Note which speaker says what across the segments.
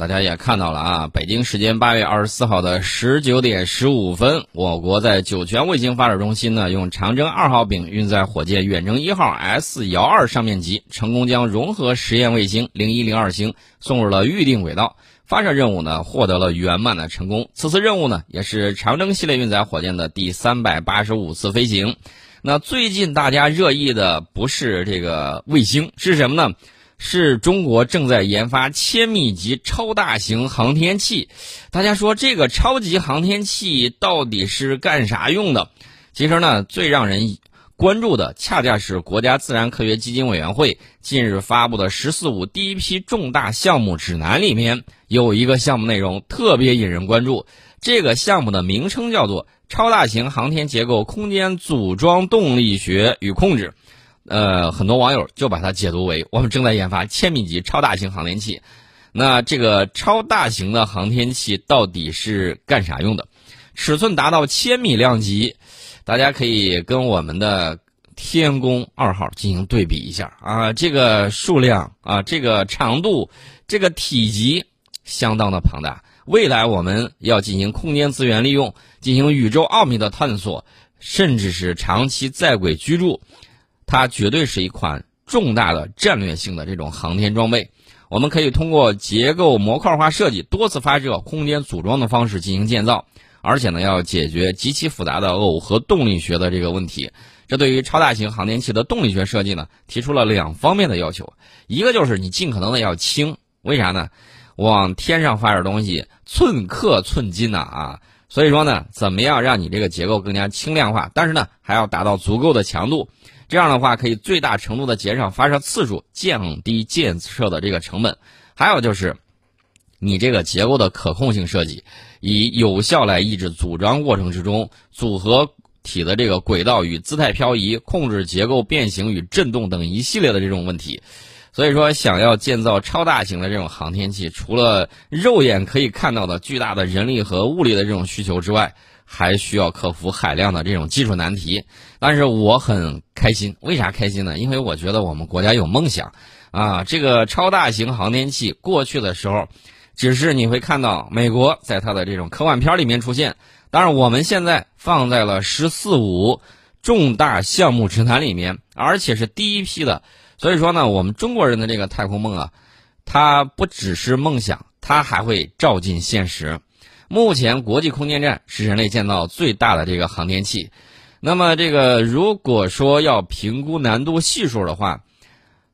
Speaker 1: 大家也看到了啊，北京时间八月二十四号的十九点十五分，我国在酒泉卫星发射中心呢，用长征二号丙运载火箭远征一号 S 遥二上面级，成功将融合实验卫星零一零二星送入了预定轨道，发射任务呢获得了圆满的成功。此次任务呢，也是长征系列运载火箭的第三百八十五次飞行。那最近大家热议的不是这个卫星，是什么呢？是中国正在研发千米级超大型航天器，大家说这个超级航天器到底是干啥用的？其实呢，最让人关注的恰恰是国家自然科学基金委员会近日发布的“十四五”第一批重大项目指南里面有一个项目内容特别引人关注。这个项目的名称叫做“超大型航天结构空间组装动力学与控制”。呃，很多网友就把它解读为我们正在研发千米级超大型航天器。那这个超大型的航天器到底是干啥用的？尺寸达到千米量级，大家可以跟我们的天宫二号进行对比一下啊，这个数量啊，这个长度，这个体积相当的庞大。未来我们要进行空间资源利用，进行宇宙奥秘的探索，甚至是长期在轨居住。它绝对是一款重大的战略性的这种航天装备，我们可以通过结构模块化设计、多次发射、空间组装的方式进行建造，而且呢，要解决极其复杂的耦合动力学的这个问题。这对于超大型航天器的动力学设计呢，提出了两方面的要求：一个就是你尽可能的要轻，为啥呢？往天上发射东西，寸克寸金呐啊！所以说呢，怎么样让你这个结构更加轻量化？但是呢，还要达到足够的强度。这样的话，可以最大程度的减少发射次数，降低建设的这个成本。还有就是，你这个结构的可控性设计，以有效来抑制组装过程之中组合体的这个轨道与姿态漂移，控制结构变形与振动等一系列的这种问题。所以说，想要建造超大型的这种航天器，除了肉眼可以看到的巨大的人力和物力的这种需求之外，还需要克服海量的这种技术难题，但是我很开心，为啥开心呢？因为我觉得我们国家有梦想，啊，这个超大型航天器过去的时候，只是你会看到美国在它的这种科幻片里面出现，当然我们现在放在了“十四五”重大项目指南里面，而且是第一批的，所以说呢，我们中国人的这个太空梦啊，它不只是梦想，它还会照进现实。目前，国际空间站是人类建造最大的这个航天器。那么，这个如果说要评估难度系数的话，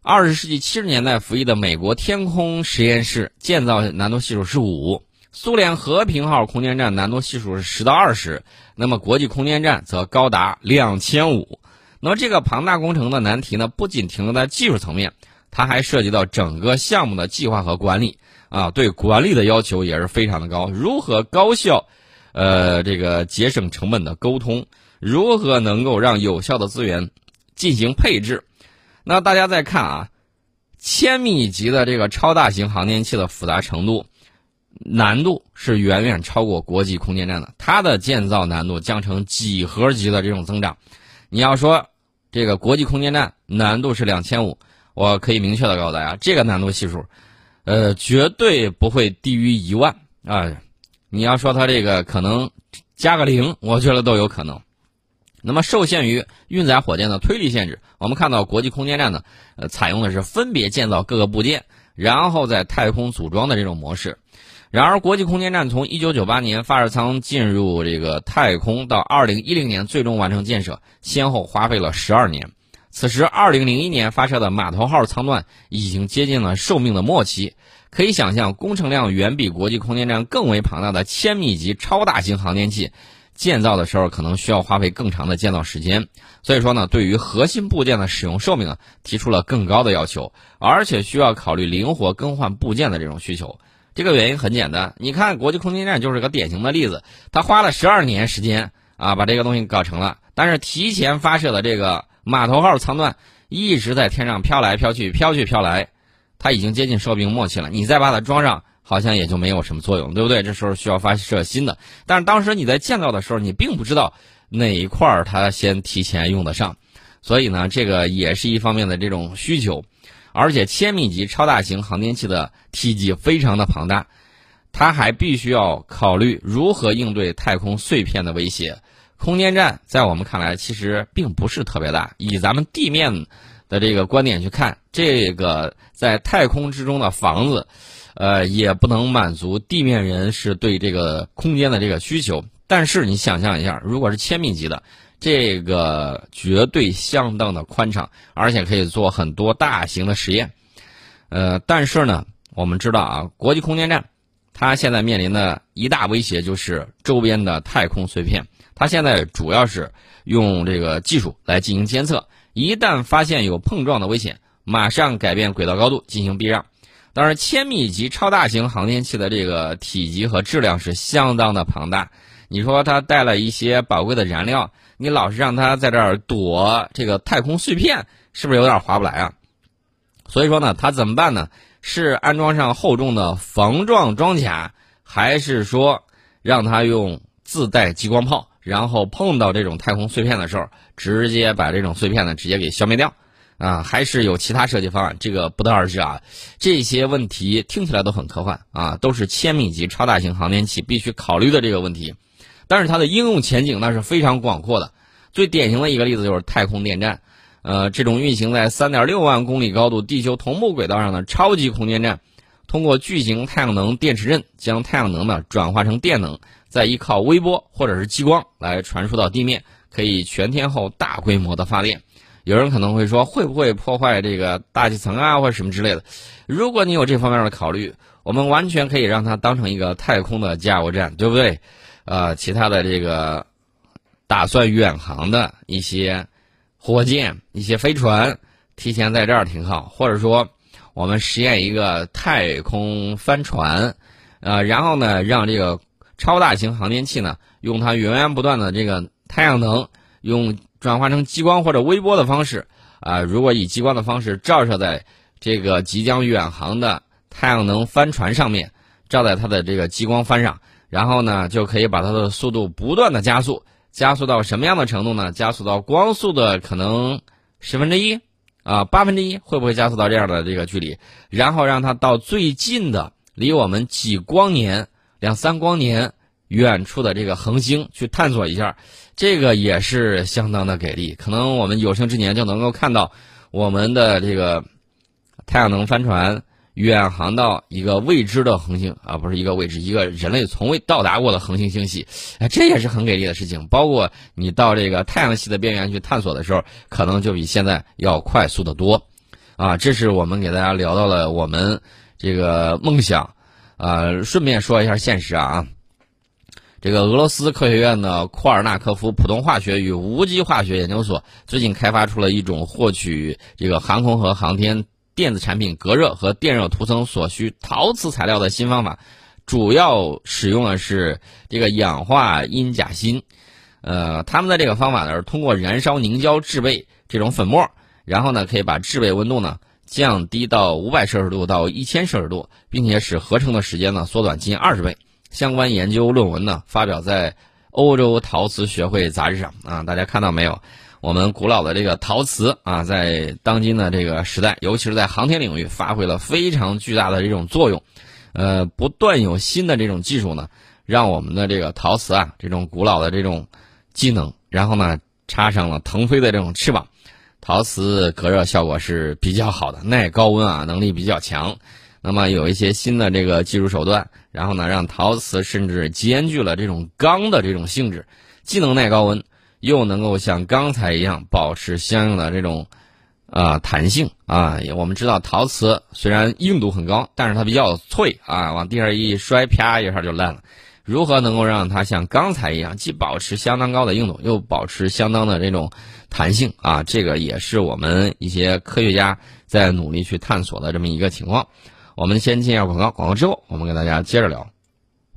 Speaker 1: 二十世纪七十年代服役的美国天空实验室建造难度系数是五，苏联和平号空间站难度系数是十到二十，那么国际空间站则高达两千五。那么，这个庞大工程的难题呢，不仅停留在技术层面，它还涉及到整个项目的计划和管理。啊，对管理的要求也是非常的高。如何高效，呃，这个节省成本的沟通，如何能够让有效的资源进行配置？那大家再看啊，千米级的这个超大型航天器的复杂程度、难度是远远超过国际空间站的，它的建造难度将成几何级的这种增长。你要说这个国际空间站难度是两千五，我可以明确的告诉大家，这个难度系数。呃，绝对不会低于一万啊！你要说它这个可能加个零，我觉得都有可能。那么受限于运载火箭的推力限制，我们看到国际空间站呢，呃，采用的是分别建造各个部件，然后在太空组装的这种模式。然而，国际空间站从1998年发射舱进入这个太空到2010年最终完成建设，先后花费了十二年。此时，2001年发射的码头号舱段已经接近了寿命的末期，可以想象，工程量远比国际空间站更为庞大的千米级超大型航天器建造的时候，可能需要花费更长的建造时间。所以说呢，对于核心部件的使用寿命啊，提出了更高的要求，而且需要考虑灵活更换部件的这种需求。这个原因很简单，你看国际空间站就是个典型的例子，它花了十二年时间啊，把这个东西搞成了，但是提前发射的这个。码头号舱段一直在天上飘来飘去，飘去飘来，它已经接近寿命末期了。你再把它装上，好像也就没有什么作用，对不对？这时候需要发射新的。但是当时你在建造的时候，你并不知道哪一块儿它先提前用得上，所以呢，这个也是一方面的这种需求。而且千米级超大型航天器的体积非常的庞大，它还必须要考虑如何应对太空碎片的威胁。空间站在我们看来其实并不是特别大，以咱们地面的这个观点去看，这个在太空之中的房子，呃，也不能满足地面人士对这个空间的这个需求。但是你想象一下，如果是千米级的，这个绝对相当的宽敞，而且可以做很多大型的实验。呃，但是呢，我们知道啊，国际空间站它现在面临的一大威胁就是周边的太空碎片。它现在主要是用这个技术来进行监测，一旦发现有碰撞的危险，马上改变轨道高度进行避让。当然，千米级超大型航天器的这个体积和质量是相当的庞大。你说它带了一些宝贵的燃料，你老是让它在这儿躲这个太空碎片，是不是有点划不来啊？所以说呢，它怎么办呢？是安装上厚重的防撞装甲，还是说让它用自带激光炮，然后碰到这种太空碎片的时候，直接把这种碎片呢直接给消灭掉？啊，还是有其他设计方案？这个不得而知啊。这些问题听起来都很科幻啊，都是千米级超大型航天器必须考虑的这个问题。但是它的应用前景那是非常广阔的，最典型的一个例子就是太空电站，呃，这种运行在三点六万公里高度地球同步轨道上的超级空间站，通过巨型太阳能电池阵将太阳能呢转化成电能，再依靠微波或者是激光来传输到地面，可以全天候大规模的发电。有人可能会说，会不会破坏这个大气层啊，或者什么之类的？如果你有这方面的考虑，我们完全可以让它当成一个太空的加油站，对不对？呃，其他的这个打算远航的一些火箭、一些飞船，提前在这儿停靠，或者说我们实验一个太空帆船，呃，然后呢，让这个超大型航天器呢，用它源源不断的这个太阳能，用转化成激光或者微波的方式，啊，如果以激光的方式照射在这个即将远航的太阳能帆船上面，照在它的这个激光帆上。然后呢，就可以把它的速度不断的加速，加速到什么样的程度呢？加速到光速的可能十分之一，啊，八分之一，会不会加速到这样的这个距离？然后让它到最近的，离我们几光年、两三光年远处的这个恒星去探索一下，这个也是相当的给力。可能我们有生之年就能够看到我们的这个太阳能帆船。远航到一个未知的恒星啊，不是一个未知，一个人类从未到达过的恒星星系，哎，这也是很给力的事情。包括你到这个太阳系的边缘去探索的时候，可能就比现在要快速的多，啊，这是我们给大家聊到了我们这个梦想，啊，顺便说一下现实啊，这个俄罗斯科学院的库尔纳科夫普通化学与无机化学研究所最近开发出了一种获取这个航空和航天。电子产品隔热和电热涂层所需陶瓷材料的新方法，主要使用的是这个氧化铟钾锌。呃，他们的这个方法呢是通过燃烧凝胶制备这种粉末，然后呢可以把制备温度呢降低到五百摄氏度到一千摄氏度，并且使合成的时间呢缩短近二十倍。相关研究论文呢发表在欧洲陶瓷学会杂志上啊，大家看到没有？我们古老的这个陶瓷啊，在当今的这个时代，尤其是在航天领域，发挥了非常巨大的这种作用。呃，不断有新的这种技术呢，让我们的这个陶瓷啊，这种古老的这种技能，然后呢，插上了腾飞的这种翅膀，陶瓷隔热效果是比较好的，耐高温啊，能力比较强。那么有一些新的这个技术手段，然后呢，让陶瓷甚至兼具了这种钢的这种性质，既能耐高温。又能够像钢材一样保持相应的这种，啊弹性啊。我们知道陶瓷虽然硬度很高，但是它比较脆啊，往地上一摔，啪一下就烂了。如何能够让它像钢材一样，既保持相当高的硬度，又保持相当的这种弹性啊？这个也是我们一些科学家在努力去探索的这么一个情况。我们先进一下广告，广告之后我们给大家接着聊。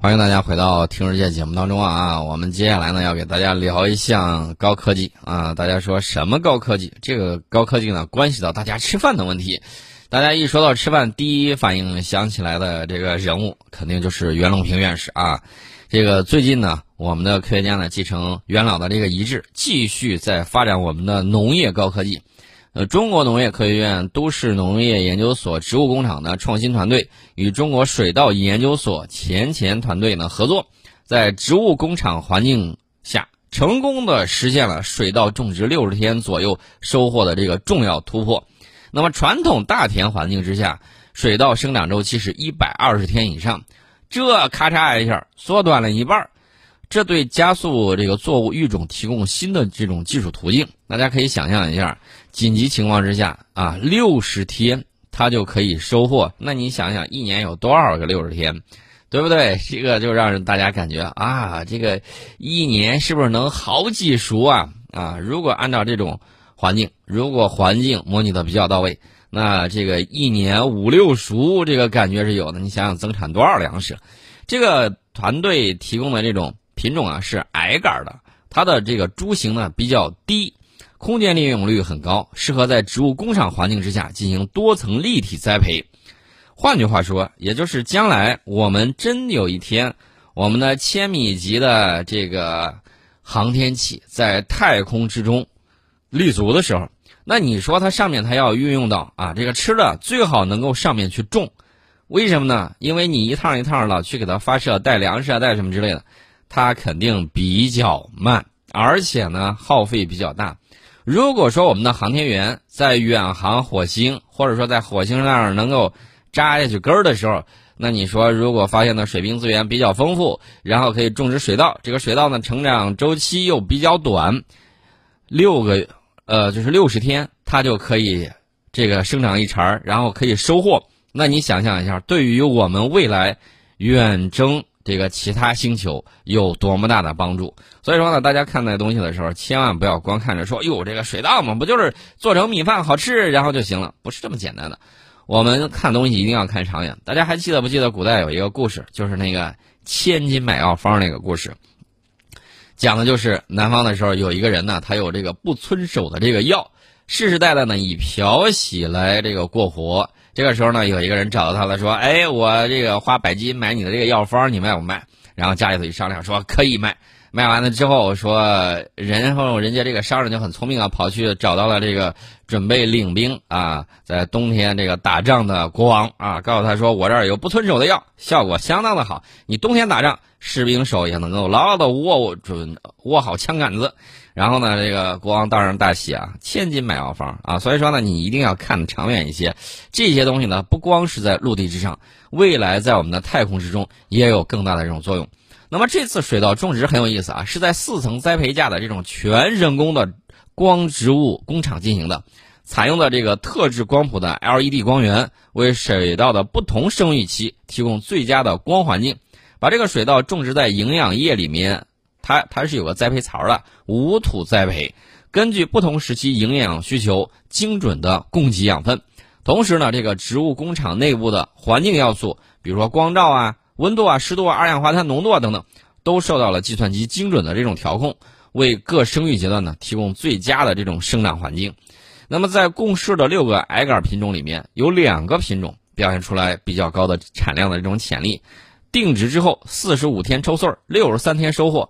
Speaker 1: 欢迎大家回到《听世界》节目当中啊！我们接下来呢要给大家聊一项高科技啊！大家说什么高科技？这个高科技呢关系到大家吃饭的问题。大家一说到吃饭，第一反应想起来的这个人物肯定就是袁隆平院士啊！这个最近呢，我们的科学家呢继承袁老的这个遗志，继续在发展我们的农业高科技。呃，中国农业科学院都市农业研究所植物工厂的创新团队与中国水稻研究所钱前团队呢合作，在植物工厂环境下成功的实现了水稻种植六十天左右收获的这个重要突破。那么，传统大田环境之下，水稻生长周期是一百二十天以上，这咔嚓一下缩短了一半儿。这对加速这个作物育种提供新的这种技术途径。大家可以想象一下，紧急情况之下啊，六十天它就可以收获。那你想想，一年有多少个六十天，对不对？这个就让人大家感觉啊，这个一年是不是能好几熟啊？啊，如果按照这种环境，如果环境模拟的比较到位，那这个一年五六熟，这个感觉是有的。你想想，增产多少粮食？这个团队提供的这种。品种啊是矮杆的，它的这个株型呢比较低，空间利用率很高，适合在植物工厂环境之下进行多层立体栽培。换句话说，也就是将来我们真有一天，我们的千米级的这个航天器在太空之中立足的时候，那你说它上面它要运用到啊这个吃的最好能够上面去种，为什么呢？因为你一趟一趟的去给它发射带粮食啊带什么之类的。它肯定比较慢，而且呢耗费比较大。如果说我们的航天员在远航火星，或者说在火星上能够扎下去根儿的时候，那你说如果发现的水冰资源比较丰富，然后可以种植水稻，这个水稻呢成长周期又比较短，六个呃就是六十天，它就可以这个生长一茬儿，然后可以收获。那你想象一下，对于我们未来远征。这个其他星球有多么大的帮助？所以说呢，大家看待东西的时候，千万不要光看着说，哟，这个水稻嘛，不就是做成米饭好吃，然后就行了？不是这么简单的。我们看东西一定要看长远。大家还记得不记得古代有一个故事，就是那个千金买药方那个故事，讲的就是南方的时候有一个人呢，他有这个不遵守的这个药，世世代代呢以漂洗来这个过活。这个时候呢，有一个人找到他了，说：“哎，我这个花百金买你的这个药方，你卖不卖？”然后家里头一商量，说可以卖。卖完了之后，说，然后人家这个商人就很聪明啊，跑去找到了这个准备领兵啊，在冬天这个打仗的国王啊，告诉他说：“我这儿有不吞手的药，效果相当的好，你冬天打仗，士兵手也能够牢牢的握准握好枪杆子。”然后呢，这个国王当然大喜啊，千金买药方啊，所以说呢，你一定要看长远一些。这些东西呢，不光是在陆地之上，未来在我们的太空之中也有更大的这种作用。那么这次水稻种植很有意思啊，是在四层栽培架的这种全人工的光植物工厂进行的，采用的这个特制光谱的 LED 光源，为水稻的不同生育期提供最佳的光环境，把这个水稻种植在营养液里面。它它是有个栽培槽的，无土栽培，根据不同时期营养需求，精准的供给养分。同时呢，这个植物工厂内部的环境要素，比如说光照啊、温度啊、湿度啊、二氧化碳浓度啊等等，都受到了计算机精准的这种调控，为各生育阶段呢提供最佳的这种生长环境。那么在共事的六个矮杆品种里面，有两个品种表现出来比较高的产量的这种潜力，定植之后四十五天抽穗儿，六十三天收获。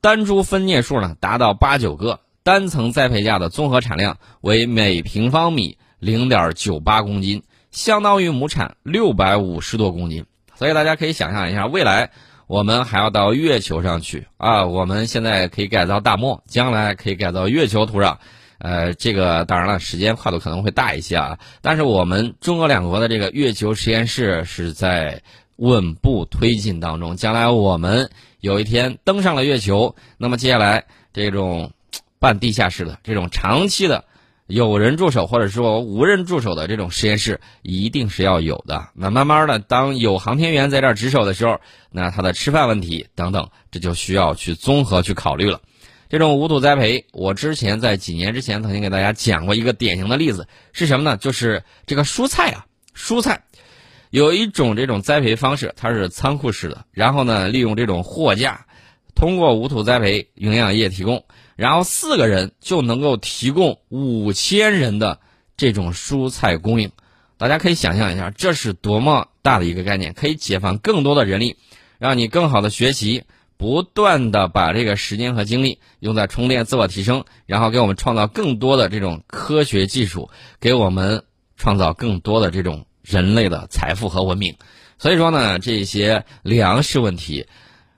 Speaker 1: 单株分蘖数呢达到八九个，单层栽培架的综合产量为每平方米零点九八公斤，相当于亩产六百五十多公斤。所以大家可以想象一下，未来我们还要到月球上去啊！我们现在可以改造大漠，将来可以改造月球土壤。呃，这个当然了，时间跨度可能会大一些啊。但是我们中俄两国的这个月球实验室是在稳步推进当中，将来我们。有一天登上了月球，那么接下来这种半地下室的、这种长期的有人驻守或者说无人驻守的这种实验室一定是要有的。那慢慢的，当有航天员在这儿值守的时候，那他的吃饭问题等等，这就需要去综合去考虑了。这种无土栽培，我之前在几年之前曾经给大家讲过一个典型的例子，是什么呢？就是这个蔬菜啊，蔬菜。有一种这种栽培方式，它是仓库式的，然后呢，利用这种货架，通过无土栽培，营养液提供，然后四个人就能够提供五千人的这种蔬菜供应。大家可以想象一下，这是多么大的一个概念，可以解放更多的人力，让你更好的学习，不断的把这个时间和精力用在充电、自我提升，然后给我们创造更多的这种科学技术，给我们创造更多的这种人类的财富和文明。所以说呢，这些粮食问题，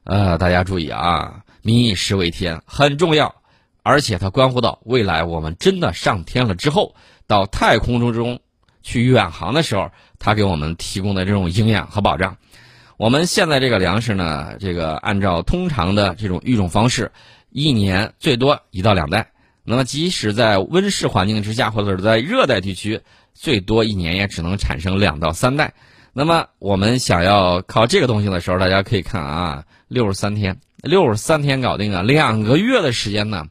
Speaker 1: 呃，大家注意啊，民以食为天，很重要，而且它关乎到未来我们真的上天了之后，到太空中中去远航的时候，它给我们提供的这种营养和保障。我们现在这个粮食呢，这个按照通常的这种育种方式，一年最多一到两代。那么即使在温室环境之下，或者是在热带地区，最多一年也只能产生两到三代。那么我们想要靠这个东西的时候，大家可以看啊，六十三天，六十三天搞定啊，两个月的时间呢，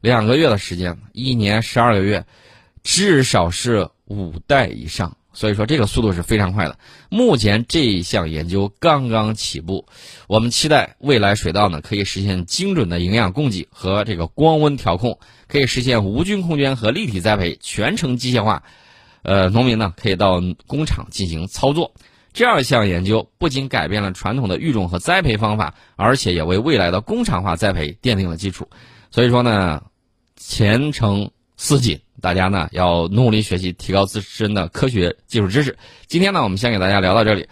Speaker 1: 两个月的时间，一年十二个月，至少是五代以上。所以说这个速度是非常快的。目前这一项研究刚刚起步，我们期待未来水稻呢可以实现精准的营养供给和这个光温调控，可以实现无菌空间和立体栽培，全程机械化。呃，农民呢可以到工厂进行操作。这样一项研究不仅改变了传统的育种和栽培方法，而且也为未来的工厂化栽培奠定了基础。所以说呢，前程似锦，大家呢要努力学习，提高自身的科学技术知识。今天呢，我们先给大家聊到这里。